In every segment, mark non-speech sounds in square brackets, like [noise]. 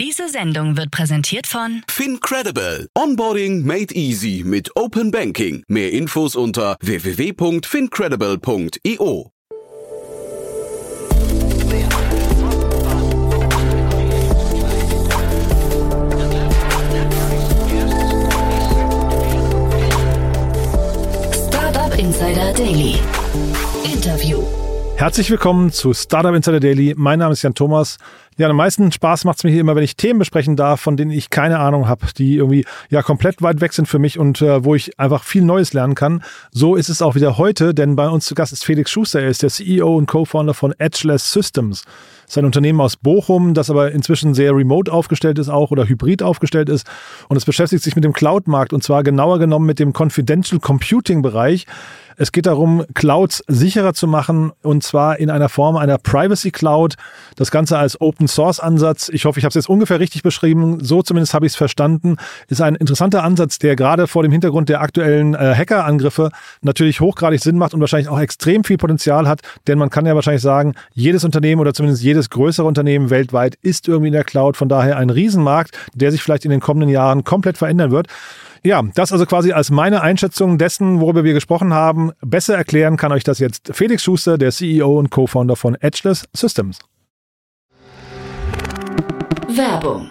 Diese Sendung wird präsentiert von FinCredible. Onboarding made easy mit Open Banking. Mehr Infos unter www.fincredible.io. Startup Insider Daily. Interview. Herzlich willkommen zu Startup Insider Daily. Mein Name ist Jan Thomas. Ja, am meisten Spaß macht es mir hier immer, wenn ich Themen besprechen darf, von denen ich keine Ahnung habe, die irgendwie ja komplett weit weg sind für mich und äh, wo ich einfach viel Neues lernen kann. So ist es auch wieder heute, denn bei uns zu Gast ist Felix Schuster. Er ist der CEO und Co-Founder von Edgeless Systems. Das ist ein Unternehmen aus Bochum, das aber inzwischen sehr remote aufgestellt ist auch oder hybrid aufgestellt ist. Und es beschäftigt sich mit dem Cloud-Markt und zwar genauer genommen mit dem Confidential Computing-Bereich. Es geht darum, Clouds sicherer zu machen und zwar in einer Form einer Privacy Cloud. Das Ganze als Open Source Ansatz. Ich hoffe, ich habe es jetzt ungefähr richtig beschrieben. So zumindest habe ich es verstanden. Ist ein interessanter Ansatz, der gerade vor dem Hintergrund der aktuellen äh, Hackerangriffe natürlich hochgradig Sinn macht und wahrscheinlich auch extrem viel Potenzial hat. Denn man kann ja wahrscheinlich sagen, jedes Unternehmen oder zumindest jedes größere Unternehmen weltweit ist irgendwie in der Cloud. Von daher ein Riesenmarkt, der sich vielleicht in den kommenden Jahren komplett verändern wird. Ja, das also quasi als meine Einschätzung dessen, worüber wir gesprochen haben. Besser erklären kann euch das jetzt Felix Schuster, der CEO und Co-Founder von Edgeless Systems. Werbung.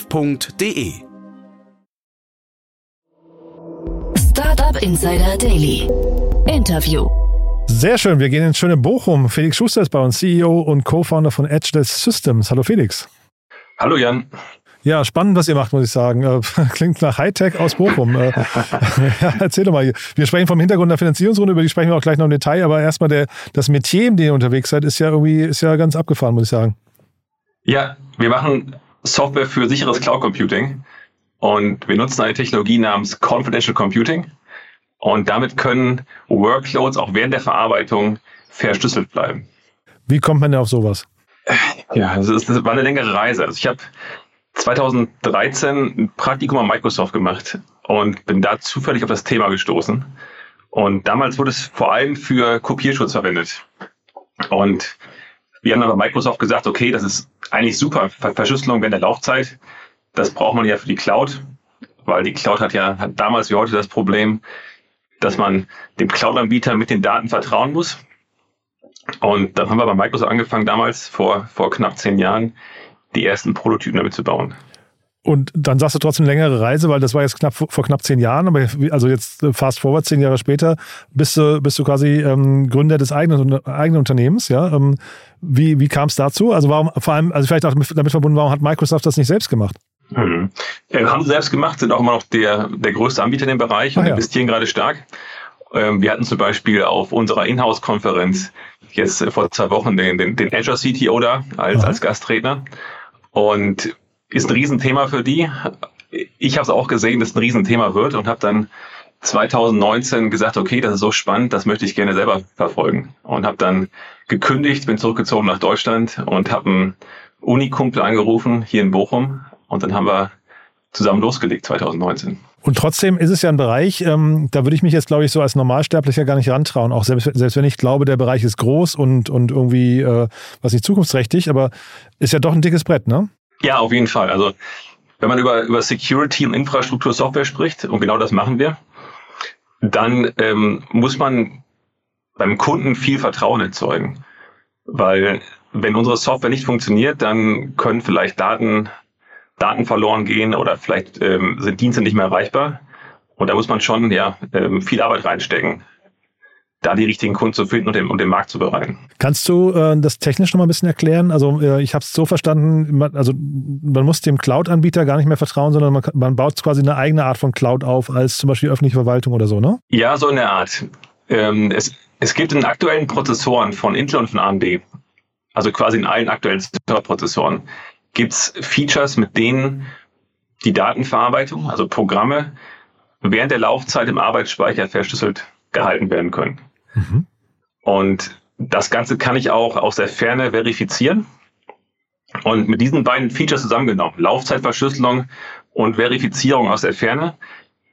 www.startup.de. Startup Insider Daily. Interview. Sehr schön, wir gehen ins schöne Bochum. Felix Schuster ist bei uns, CEO und Co-Founder von Edgeless Systems. Hallo Felix. Hallo Jan. Ja, spannend, was ihr macht, muss ich sagen. Äh, [laughs] klingt nach Hightech aus Bochum. Äh, [laughs] ja, erzähl doch mal. Wir sprechen vom Hintergrund der Finanzierungsrunde, über die sprechen wir auch gleich noch im Detail, aber erstmal der, das Metier, in dem ihr unterwegs seid, ist ja irgendwie, ist ja ganz abgefahren, muss ich sagen. Ja, wir machen Software für sicheres Cloud Computing und wir nutzen eine Technologie namens Confidential Computing und damit können Workloads auch während der Verarbeitung verschlüsselt bleiben. Wie kommt man denn auf sowas? Ja, das, ist, das war eine längere Reise. Also ich habe 2013 ein Praktikum an Microsoft gemacht und bin da zufällig auf das Thema gestoßen. Und damals wurde es vor allem für Kopierschutz verwendet. Und wir haben bei Microsoft gesagt, okay, das ist eigentlich super. Verschlüsselung während der Laufzeit, das braucht man ja für die Cloud, weil die Cloud hat ja hat damals wie heute das Problem, dass man dem Cloud-Anbieter mit den Daten vertrauen muss. Und dann haben wir bei Microsoft angefangen, damals vor, vor knapp zehn Jahren, die ersten Prototypen damit zu bauen. Und dann sagst du trotzdem längere Reise, weil das war jetzt knapp vor knapp zehn Jahren, aber also jetzt äh, fast forward, zehn Jahre später, bist du, bist du quasi ähm, Gründer des eigenen, eigenen Unternehmens, ja. Ähm, wie wie kam es dazu? Also warum, vor allem, also vielleicht auch damit verbunden, warum hat Microsoft das nicht selbst gemacht? Hm. Äh, haben sie selbst gemacht, sind auch immer noch der, der größte Anbieter in dem Bereich und ah, ja. investieren gerade stark. Ähm, wir hatten zum Beispiel auf unserer Inhouse-Konferenz jetzt vor zwei Wochen den, den, den Azure CTO da als, als Gastredner. Und ist ein Riesenthema für die. Ich habe es auch gesehen, dass es ein Riesenthema wird und habe dann 2019 gesagt, okay, das ist so spannend, das möchte ich gerne selber verfolgen. Und habe dann gekündigt, bin zurückgezogen nach Deutschland und habe einen Unikumpel angerufen hier in Bochum. Und dann haben wir zusammen losgelegt 2019. Und trotzdem ist es ja ein Bereich, ähm, da würde ich mich jetzt, glaube ich, so als Normalsterblicher gar nicht rantrauen. Auch selbst, selbst wenn ich glaube, der Bereich ist groß und, und irgendwie, äh, was nicht zukunftsträchtig, aber ist ja doch ein dickes Brett, ne? Ja, auf jeden Fall. Also wenn man über, über Security und Infrastruktur Software spricht, und genau das machen wir, dann ähm, muss man beim Kunden viel Vertrauen erzeugen. Weil wenn unsere Software nicht funktioniert, dann können vielleicht Daten, Daten verloren gehen oder vielleicht ähm, sind Dienste nicht mehr erreichbar. Und da muss man schon ja, ähm, viel Arbeit reinstecken da die richtigen Kunden zu finden und den, und den Markt zu bereiten. Kannst du äh, das technisch noch mal ein bisschen erklären? Also äh, ich habe es so verstanden, man, also man muss dem Cloud-Anbieter gar nicht mehr vertrauen, sondern man, man baut quasi eine eigene Art von Cloud auf, als zum Beispiel öffentliche Verwaltung oder so, ne? Ja, so in der Art. Ähm, es, es gibt in aktuellen Prozessoren von Intel und von AMD, also quasi in allen aktuellen Prozessoren, gibt's Features, mit denen die Datenverarbeitung, also Programme, während der Laufzeit im Arbeitsspeicher verschlüsselt gehalten werden können. Mhm. Und das Ganze kann ich auch aus der Ferne verifizieren. Und mit diesen beiden Features zusammengenommen, Laufzeitverschlüsselung und Verifizierung aus der Ferne,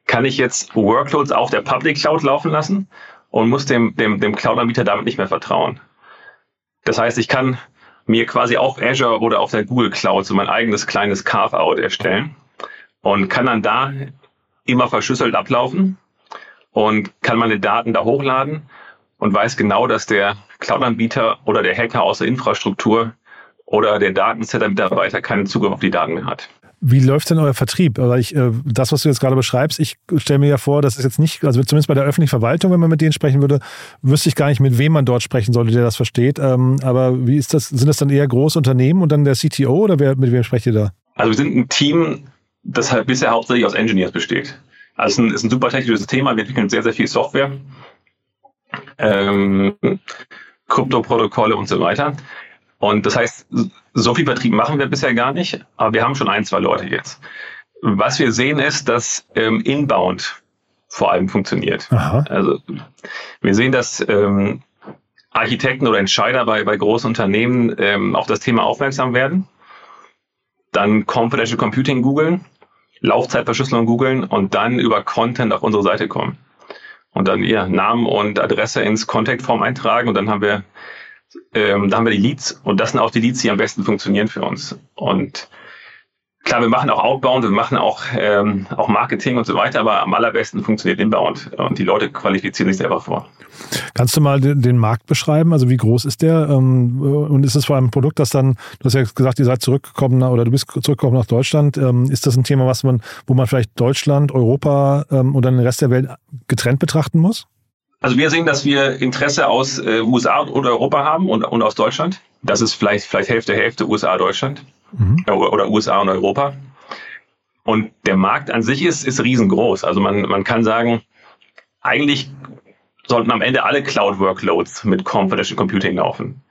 kann ich jetzt Workloads auf der Public Cloud laufen lassen und muss dem, dem, dem Cloud-Anbieter damit nicht mehr vertrauen. Das heißt, ich kann mir quasi auf Azure oder auf der Google Cloud so mein eigenes kleines Carve-out erstellen und kann dann da immer verschlüsselt ablaufen und kann meine Daten da hochladen und weiß genau, dass der Cloud-Anbieter oder der Hacker aus der Infrastruktur oder der Datensetter-Mitarbeiter keinen Zugriff auf die Daten mehr hat. Wie läuft denn euer Vertrieb? Weil ich, äh, das, was du jetzt gerade beschreibst, ich stelle mir ja vor, das ist jetzt nicht, also zumindest bei der öffentlichen Verwaltung, wenn man mit denen sprechen würde, wüsste ich gar nicht, mit wem man dort sprechen sollte, der das versteht. Ähm, aber wie ist das? Sind das dann eher große Unternehmen und dann der CTO oder wer, mit wem sprecht ihr da? Also wir sind ein Team, das halt bisher hauptsächlich aus Engineers besteht. Also es ist ein, ist ein super technisches Thema. Wir entwickeln sehr, sehr viel Software, ähm, Kryptoprotokolle und so weiter. Und das heißt, so viel Vertrieb machen wir bisher gar nicht, aber wir haben schon ein, zwei Leute jetzt. Was wir sehen ist, dass ähm, Inbound vor allem funktioniert. Aha. Also wir sehen, dass ähm, Architekten oder Entscheider bei, bei großen Unternehmen ähm, auf das Thema aufmerksam werden, dann Confidential Computing googeln, Laufzeitverschlüsselung googeln und dann über Content auf unsere Seite kommen. Und dann ihr Namen und Adresse ins Contact-Form eintragen und dann haben wir ähm, da haben wir die Leads und das sind auch die Leads, die am besten funktionieren für uns. Und klar, wir machen auch Outbound, wir machen auch, ähm, auch Marketing und so weiter, aber am allerbesten funktioniert Inbound und die Leute qualifizieren sich selber vor. Kannst du mal den, Markt beschreiben? Also wie groß ist der? Ähm, und ist es vor allem ein Produkt, das dann, du hast ja gesagt, ihr seid zurückgekommen oder du bist zurückgekommen nach Deutschland. Ähm, ist das ein Thema, was man, wo man vielleicht Deutschland, Europa ähm, und dann den Rest der Welt getrennt betrachten muss? Also wir sehen, dass wir Interesse aus äh, USA und Europa haben und, und aus Deutschland. Das ist vielleicht, vielleicht Hälfte, Hälfte USA, Deutschland mhm. oder USA und Europa. Und der Markt an sich ist, ist riesengroß. Also man, man kann sagen, eigentlich sollten am Ende alle Cloud-Workloads mit Confidential Computing laufen.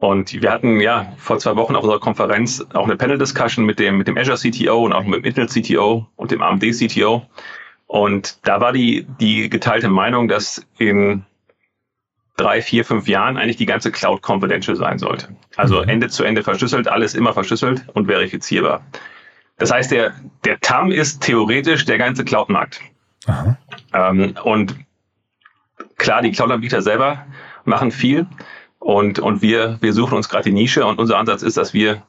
Und wir hatten ja vor zwei Wochen auf unserer Konferenz auch eine Panel-Discussion mit dem, mit dem Azure CTO und auch mit dem Intel CTO und dem AMD CTO. Und da war die, die geteilte Meinung, dass in drei, vier, fünf Jahren eigentlich die ganze Cloud confidential sein sollte. Also mhm. Ende zu Ende verschlüsselt, alles immer verschlüsselt und verifizierbar. Das heißt, der, der TAM ist theoretisch der ganze Cloud-Markt. Ähm, und klar, die Cloud-Anbieter selber machen viel und, und wir, wir suchen uns gerade die Nische und unser Ansatz ist, dass wir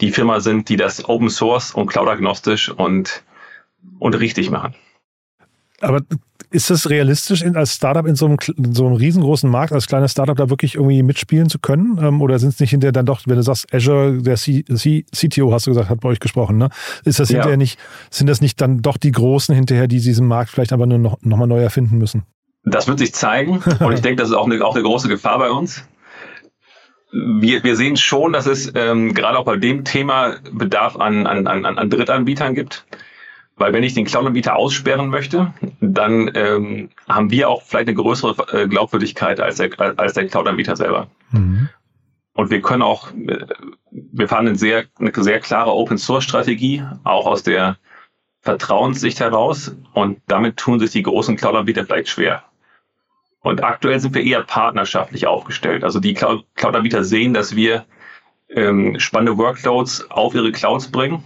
die Firma sind, die das Open Source und Cloud-agnostisch und, und richtig machen. Aber ist es realistisch, als Startup in so einem, in so einem riesengroßen Markt, als kleines Startup da wirklich irgendwie mitspielen zu können? Ähm, oder sind es nicht hinterher dann doch, wenn du sagst, Azure, der C C CTO, hast du gesagt, hat bei euch gesprochen, ne? Ist das ja. hinterher nicht, sind das nicht dann doch die Großen hinterher, die diesen Markt vielleicht aber nur noch, noch mal neu erfinden müssen? Das wird sich zeigen. [laughs] Und ich denke, das ist auch eine, auch eine große Gefahr bei uns. Wir, wir sehen schon, dass es ähm, gerade auch bei dem Thema Bedarf an, an, an, an Drittanbietern gibt. Weil wenn ich den Cloud-Anbieter aussperren möchte, dann ähm, haben wir auch vielleicht eine größere äh, Glaubwürdigkeit als der, als der Cloud-Anbieter selber. Mhm. Und wir können auch, äh, wir fahren eine sehr, eine sehr klare Open-Source-Strategie, auch aus der Vertrauenssicht heraus. Und damit tun sich die großen Cloud-Anbieter vielleicht schwer. Und aktuell sind wir eher partnerschaftlich aufgestellt. Also die Cloud-Anbieter sehen, dass wir ähm, spannende Workloads auf ihre Clouds bringen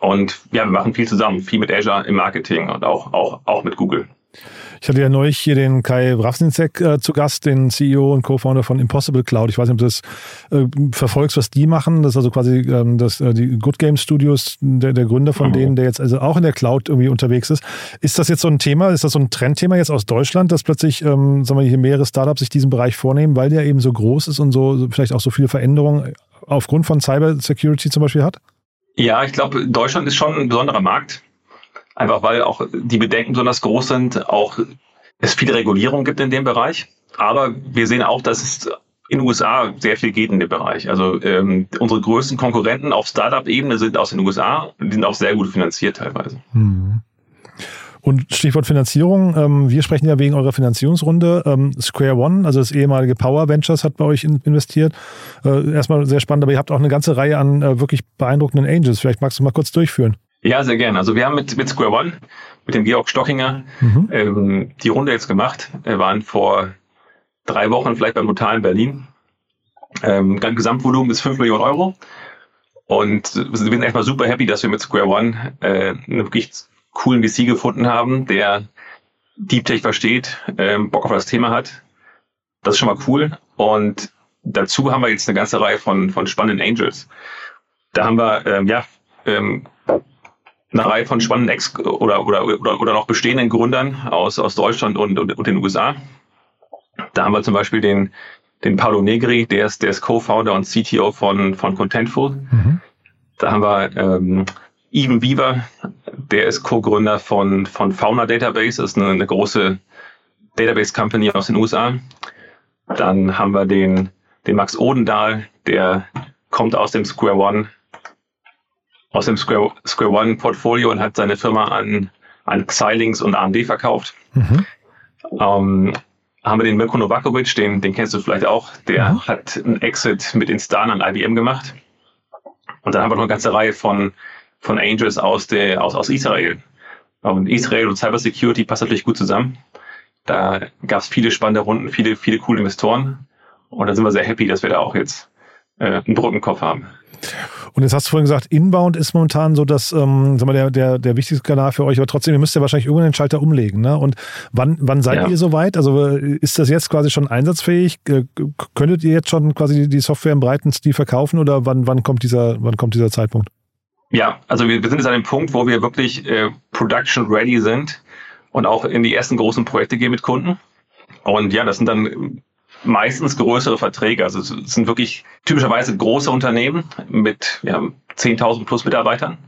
und ja, wir machen viel zusammen, viel mit Azure im Marketing und auch, auch, auch mit Google. Ich hatte ja neulich hier den Kai Wrawsinzek äh, zu Gast, den CEO und Co-Founder von Impossible Cloud. Ich weiß nicht, ob du das äh, verfolgst, was die machen. Das ist also quasi ähm, das, äh, die Good Game Studios, der, der Gründer von mhm. denen, der jetzt also auch in der Cloud irgendwie unterwegs ist. Ist das jetzt so ein Thema, ist das so ein Trendthema jetzt aus Deutschland, dass plötzlich, ähm, sagen wir hier mehrere Startups sich diesen Bereich vornehmen, weil der eben so groß ist und so vielleicht auch so viele Veränderungen aufgrund von Cyber Security zum Beispiel hat? Ja, ich glaube, Deutschland ist schon ein besonderer Markt. Einfach weil auch die Bedenken besonders groß sind, auch es viele Regulierungen gibt in dem Bereich. Aber wir sehen auch, dass es in den USA sehr viel geht in dem Bereich. Also ähm, unsere größten Konkurrenten auf Startup-Ebene sind aus den USA und die sind auch sehr gut finanziert teilweise. Hm. Und Stichwort Finanzierung. Ähm, wir sprechen ja wegen eurer Finanzierungsrunde. Ähm, Square One, also das ehemalige Power Ventures, hat bei euch investiert. Äh, erstmal sehr spannend, aber ihr habt auch eine ganze Reihe an äh, wirklich beeindruckenden Angels. Vielleicht magst du mal kurz durchführen. Ja, sehr gerne. Also wir haben mit, mit Square One, mit dem Georg Stockinger, mhm. ähm, die Runde jetzt gemacht. Wir waren vor drei Wochen vielleicht beim Notar in Berlin. Ähm, Gesamtvolumen ist 5 Millionen Euro. Und wir sind erstmal super happy, dass wir mit Square One äh, einen wirklich coolen VC gefunden haben, der Deep Tech versteht, ähm, Bock auf das Thema hat. Das ist schon mal cool. Und dazu haben wir jetzt eine ganze Reihe von, von spannenden Angels. Da haben wir ähm, ja ähm, eine Reihe von spannenden Ex- oder, oder, oder, oder noch bestehenden Gründern aus, aus Deutschland und, und, und den USA. Da haben wir zum Beispiel den, den Paolo Negri, der ist, der ist Co-Founder und CTO von, von Contentful. Mhm. Da haben wir ähm, Even Weaver, der ist Co-Gründer von, von Fauna Database, das ist eine, eine große Database Company aus den USA. Dann haben wir den, den Max Odendahl, der kommt aus dem Square One, aus dem Square, Square One Portfolio und hat seine Firma an, an Xilinx und AMD verkauft. Mhm. Ähm, haben wir den Mirko Novakovic, den, den kennst du vielleicht auch, der mhm. hat einen Exit mit Instan an IBM gemacht. Und dann haben wir noch eine ganze Reihe von, von Angels aus, der, aus, aus Israel. Und Israel und Cybersecurity passt natürlich gut zusammen. Da gab es viele spannende Runden, viele, viele coole Investoren. Und da sind wir sehr happy, dass wir da auch jetzt äh, einen Brückenkopf haben. Und jetzt hast du vorhin gesagt, Inbound ist momentan so das, ähm, sag mal, der, der, der wichtigste Kanal für euch, aber trotzdem, ihr müsst ja wahrscheinlich irgendwann den Schalter umlegen. Ne? Und wann, wann seid ja. ihr soweit? Also äh, ist das jetzt quasi schon einsatzfähig? Könntet ihr jetzt schon quasi die Software im breiten Stil verkaufen oder wann, wann, kommt, dieser, wann kommt dieser Zeitpunkt? Ja, also wir, wir sind jetzt an dem Punkt, wo wir wirklich äh, production ready sind und auch in die ersten großen Projekte gehen mit Kunden. Und ja, das sind dann meistens größere Verträge. Also es sind wirklich typischerweise große Unternehmen mit ja, 10.000 plus Mitarbeitern,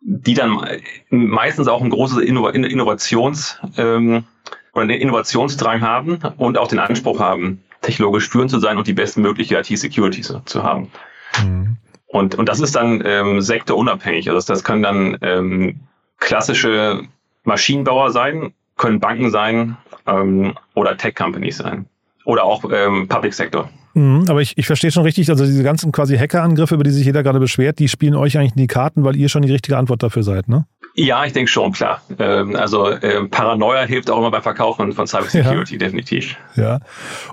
die dann meistens auch ein großes Innovations- ähm, oder einen Innovationsdrang haben und auch den Anspruch haben, technologisch führend zu sein und die bestmögliche IT-Security zu haben. Mhm. Und, und das ist dann ähm, sektorunabhängig. Also das können dann ähm, klassische Maschinenbauer sein, können Banken sein ähm, oder Tech-Companies sein oder auch ähm, Public Sector. Mhm, aber ich, ich verstehe schon richtig, also diese ganzen quasi Hackerangriffe, über die sich jeder gerade beschwert, die spielen euch eigentlich in die Karten, weil ihr schon die richtige Antwort dafür seid, ne? Ja, ich denke schon, klar. Ähm, also ähm, Paranoia hilft auch immer beim Verkaufen von Cybersecurity, ja. definitiv. Ja.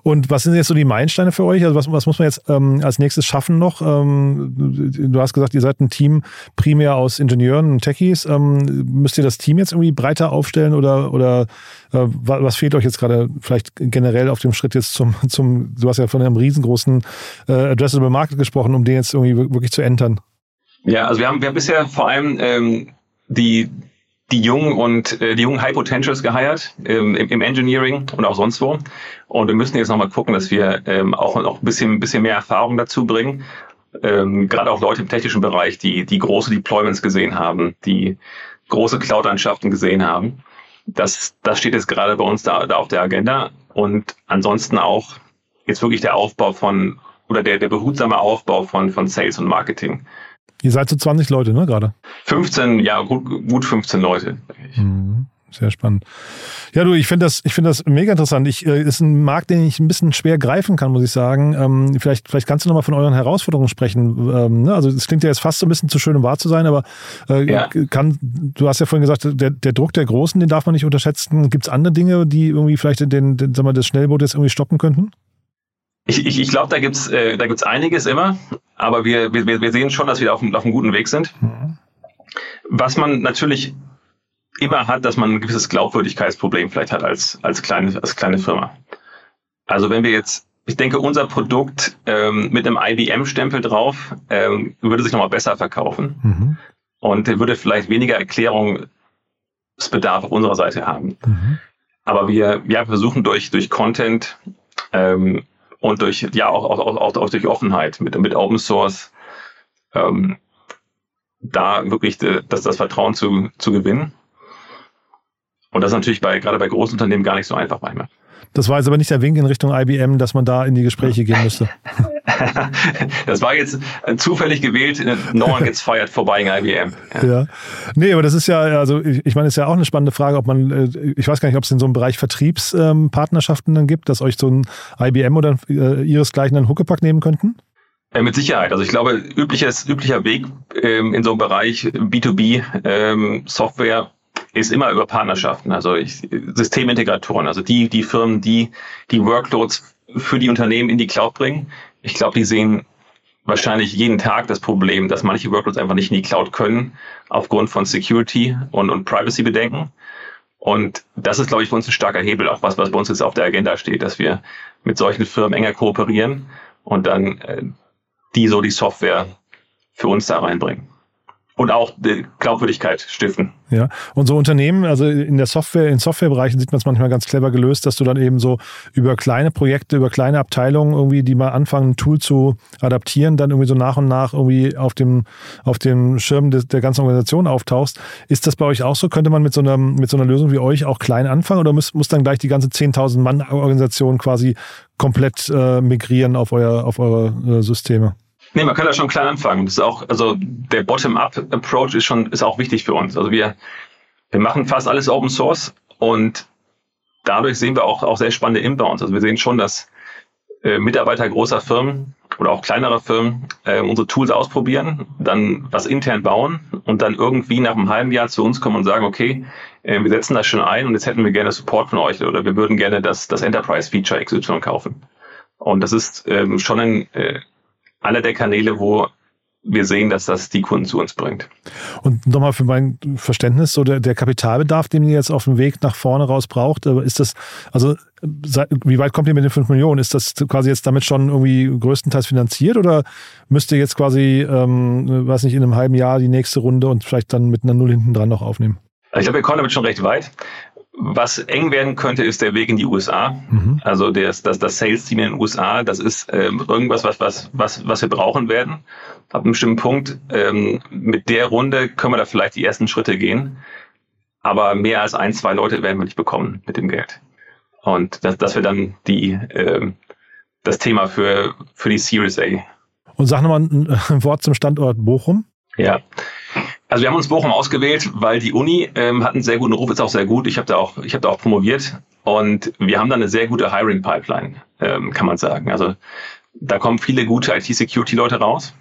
Und was sind jetzt so die Meilensteine für euch? Also was, was muss man jetzt ähm, als nächstes schaffen noch? Ähm, du hast gesagt, ihr seid ein Team primär aus Ingenieuren und Techies. Ähm, müsst ihr das Team jetzt irgendwie breiter aufstellen oder, oder äh, was fehlt euch jetzt gerade vielleicht generell auf dem Schritt jetzt zum, zum du hast ja von einem riesengroßen äh, Addressable Market gesprochen, um den jetzt irgendwie wirklich zu entern? Ja, also wir haben, wir haben bisher vor allem ähm, die, die jungen und äh, die jungen High Potentials geheiert ähm, im, im Engineering und auch sonst wo. Und wir müssen jetzt nochmal gucken, dass wir ähm, auch noch ein bisschen, bisschen mehr Erfahrung dazu bringen. Ähm, Gerade auch Leute im technischen Bereich, die, die große Deployments gesehen haben, die große Cloud-Landschaften gesehen haben. Das, das steht jetzt gerade bei uns da, da auf der Agenda. Und ansonsten auch jetzt wirklich der Aufbau von oder der, der behutsame Aufbau von, von Sales und Marketing. Ihr seid so 20 Leute, ne, gerade? 15, ja, gut, gut 15 Leute. Mhm. Sehr spannend. Ja, du, ich finde das, ich finde das mega interessant. Ich, äh, ist ein Markt, den ich ein bisschen schwer greifen kann, muss ich sagen. Ähm, vielleicht, vielleicht kannst du nochmal von euren Herausforderungen sprechen. Ähm, ne? Also, es klingt ja jetzt fast so ein bisschen zu schön, um wahr zu sein, aber äh, ja. kann, du hast ja vorhin gesagt, der, der Druck der Großen, den darf man nicht unterschätzen. Gibt es andere Dinge, die irgendwie vielleicht den, den, sag mal, das Schnellboot jetzt irgendwie stoppen könnten? Ich, ich, ich glaube, da gibt's äh, da gibt's einiges immer, aber wir, wir, wir sehen schon, dass wir auf, auf einem guten Weg sind. Mhm. Was man natürlich immer hat, dass man ein gewisses Glaubwürdigkeitsproblem vielleicht hat als, als, kleine, als kleine Firma. Also wenn wir jetzt, ich denke, unser Produkt ähm, mit einem IBM-Stempel drauf ähm, würde sich nochmal besser verkaufen mhm. und würde vielleicht weniger Erklärungsbedarf auf unserer Seite haben. Mhm. Aber wir, wir versuchen durch, durch Content ähm, und durch, ja, auch, auch, auch, auch durch Offenheit mit, mit Open Source, ähm, da wirklich de, das, das Vertrauen zu, zu gewinnen. Und das ist natürlich bei, gerade bei großen Unternehmen gar nicht so einfach manchmal. Das war jetzt aber nicht der Wink in Richtung IBM, dass man da in die Gespräche gehen müsste. [laughs] das war jetzt zufällig gewählt. No one gets fired for buying IBM. Ja. ja. Nee, aber das ist ja, also ich, ich meine, es ist ja auch eine spannende Frage, ob man, äh, ich weiß gar nicht, ob es in so einem Bereich Vertriebspartnerschaften dann gibt, dass euch so ein IBM oder äh, ihresgleichen einen Huckepack nehmen könnten? Ja, mit Sicherheit. Also ich glaube, übliches, üblicher Weg ähm, in so einem Bereich B2B ähm, Software ist immer über Partnerschaften, also ich, Systemintegratoren, also die, die Firmen, die die Workloads für die Unternehmen in die Cloud bringen. Ich glaube, die sehen wahrscheinlich jeden Tag das Problem, dass manche Workloads einfach nicht in die Cloud können, aufgrund von Security und, und Privacy-Bedenken. Und das ist, glaube ich, für uns ein starker Hebel, auch was, was bei uns jetzt auf der Agenda steht, dass wir mit solchen Firmen enger kooperieren und dann äh, die so die Software für uns da reinbringen und auch Glaubwürdigkeit stiften. Ja, und so Unternehmen, also in der Software, in Softwarebereichen sieht man es manchmal ganz clever gelöst, dass du dann eben so über kleine Projekte, über kleine Abteilungen irgendwie, die mal anfangen, ein Tool zu adaptieren, dann irgendwie so nach und nach irgendwie auf dem, auf dem Schirm de, der ganzen Organisation auftauchst. Ist das bei euch auch so? Könnte man mit so einer, mit so einer Lösung wie euch auch klein anfangen oder muss, muss dann gleich die ganze 10.000 Mann Organisation quasi komplett äh, migrieren auf euer, auf eure äh, Systeme? Nee, man kann da schon klein anfangen. Das ist auch, also der Bottom-up-Approach ist schon, ist auch wichtig für uns. Also wir, wir machen fast alles Open Source und dadurch sehen wir auch, auch sehr spannende Inbounds. Also wir sehen schon, dass äh, Mitarbeiter großer Firmen oder auch kleinerer Firmen äh, unsere Tools ausprobieren, dann was intern bauen und dann irgendwie nach einem halben Jahr zu uns kommen und sagen, okay, äh, wir setzen das schon ein und jetzt hätten wir gerne Support von euch oder wir würden gerne das, das Enterprise-Feature XY kaufen. Und das ist ähm, schon ein äh, einer der Kanäle, wo wir sehen, dass das die Kunden zu uns bringt. Und nochmal für mein Verständnis, so der, der Kapitalbedarf, den ihr jetzt auf dem Weg nach vorne raus braucht, ist das, also wie weit kommt ihr mit den 5 Millionen? Ist das quasi jetzt damit schon irgendwie größtenteils finanziert oder müsst ihr jetzt quasi, ähm, weiß nicht, in einem halben Jahr die nächste Runde und vielleicht dann mit einer Null hinten dran noch aufnehmen? Ich glaube, wir kommen damit schon recht weit. Was eng werden könnte, ist der Weg in die USA. Mhm. Also das, das, das Sales-Team in den USA, das ist ähm, irgendwas, was, was, was, was wir brauchen werden. Ab einem bestimmten Punkt, ähm, mit der Runde können wir da vielleicht die ersten Schritte gehen. Aber mehr als ein, zwei Leute werden wir nicht bekommen mit dem Geld. Und das, das wäre dann die, ähm, das Thema für, für die Series A. Und sag nochmal ein, ein Wort zum Standort Bochum. Ja, also wir haben uns Bochum ausgewählt, weil die Uni ähm, hat einen sehr guten Ruf, ist auch sehr gut. Ich habe da auch, ich habe da auch promoviert und wir haben da eine sehr gute Hiring Pipeline, ähm, kann man sagen. Also da kommen viele gute IT-Security-Leute raus.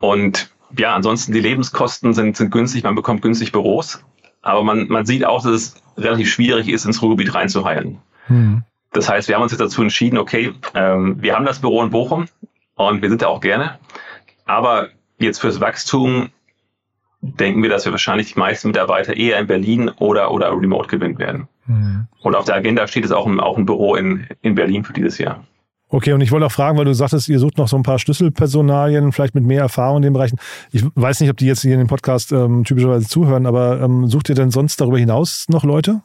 Und ja, ansonsten die Lebenskosten sind, sind günstig, man bekommt günstig Büros, aber man, man sieht auch, dass es relativ schwierig ist, ins Ruhrgebiet reinzuheilen. Hm. Das heißt, wir haben uns jetzt dazu entschieden, okay, ähm, wir haben das Büro in Bochum und wir sind da auch gerne, aber jetzt fürs Wachstum denken wir, dass wir wahrscheinlich die meisten Mitarbeiter eher in Berlin oder, oder remote gewinnen werden. Mhm. Und auf der Agenda steht es auch ein, auch ein Büro in, in Berlin für dieses Jahr. Okay, und ich wollte auch fragen, weil du sagtest, ihr sucht noch so ein paar Schlüsselpersonalien, vielleicht mit mehr Erfahrung in den Bereichen. Ich weiß nicht, ob die jetzt hier in dem Podcast ähm, typischerweise zuhören, aber ähm, sucht ihr denn sonst darüber hinaus noch Leute?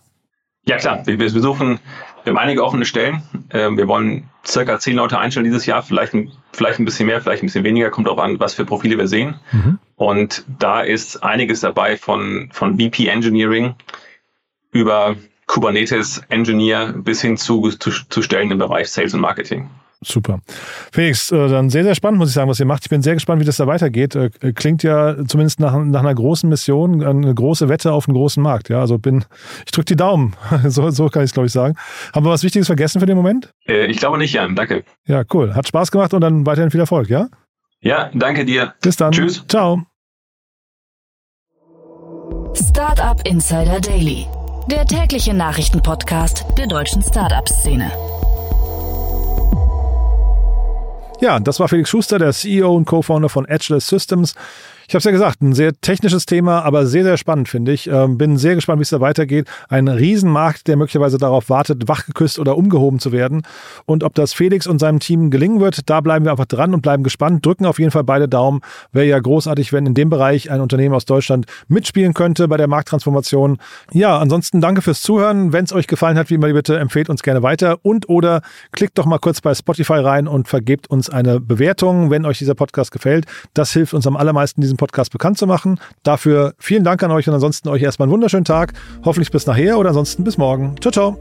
Ja klar, wir, wir suchen, wir haben einige offene Stellen. Ähm, wir wollen circa zehn Leute einstellen dieses Jahr, vielleicht ein, vielleicht ein bisschen mehr, vielleicht ein bisschen weniger, kommt auch an, was für Profile wir sehen. Mhm. Und da ist einiges dabei von, von VP Engineering über Kubernetes Engineer bis hin zu, zu, zu Stellen im Bereich Sales und Marketing. Super. Felix, äh, dann sehr, sehr spannend, muss ich sagen, was ihr macht. Ich bin sehr gespannt, wie das da weitergeht. Äh, klingt ja zumindest nach, nach einer großen Mission, eine große Wette auf einen großen Markt. Ja, also bin, ich drücke die Daumen. [laughs] So, so kann ich es, glaube ich, sagen. Haben wir was Wichtiges vergessen für den Moment? Äh, ich glaube nicht, Jan. Danke. Ja, cool. Hat Spaß gemacht und dann weiterhin viel Erfolg, ja? Ja, danke dir. Bis dann. Tschüss. Ciao. Startup Insider Daily, der tägliche Nachrichtenpodcast der deutschen Startup-Szene. Ja, das war Felix Schuster, der CEO und Co-Founder von Edgeless Systems. Ich habe es ja gesagt, ein sehr technisches Thema, aber sehr, sehr spannend, finde ich. Ähm, bin sehr gespannt, wie es da weitergeht. Ein Riesenmarkt, der möglicherweise darauf wartet, wachgeküsst oder umgehoben zu werden. Und ob das Felix und seinem Team gelingen wird, da bleiben wir einfach dran und bleiben gespannt. Drücken auf jeden Fall beide Daumen. Wäre ja großartig, wenn in dem Bereich ein Unternehmen aus Deutschland mitspielen könnte bei der Markttransformation. Ja, ansonsten danke fürs Zuhören. Wenn es euch gefallen hat, wie immer bitte, empfehlt uns gerne weiter und oder klickt doch mal kurz bei Spotify rein und vergebt uns eine Bewertung, wenn euch dieser Podcast gefällt. Das hilft uns am allermeisten, diesen Podcast bekannt zu machen. Dafür vielen Dank an euch und ansonsten euch erstmal einen wunderschönen Tag. Hoffentlich bis nachher oder ansonsten bis morgen. Ciao, ciao.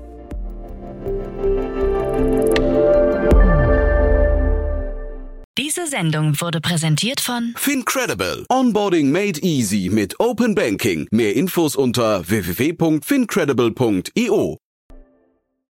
Diese Sendung wurde präsentiert von Fincredible. Onboarding made easy mit Open Banking. Mehr Infos unter www.fincredible.io.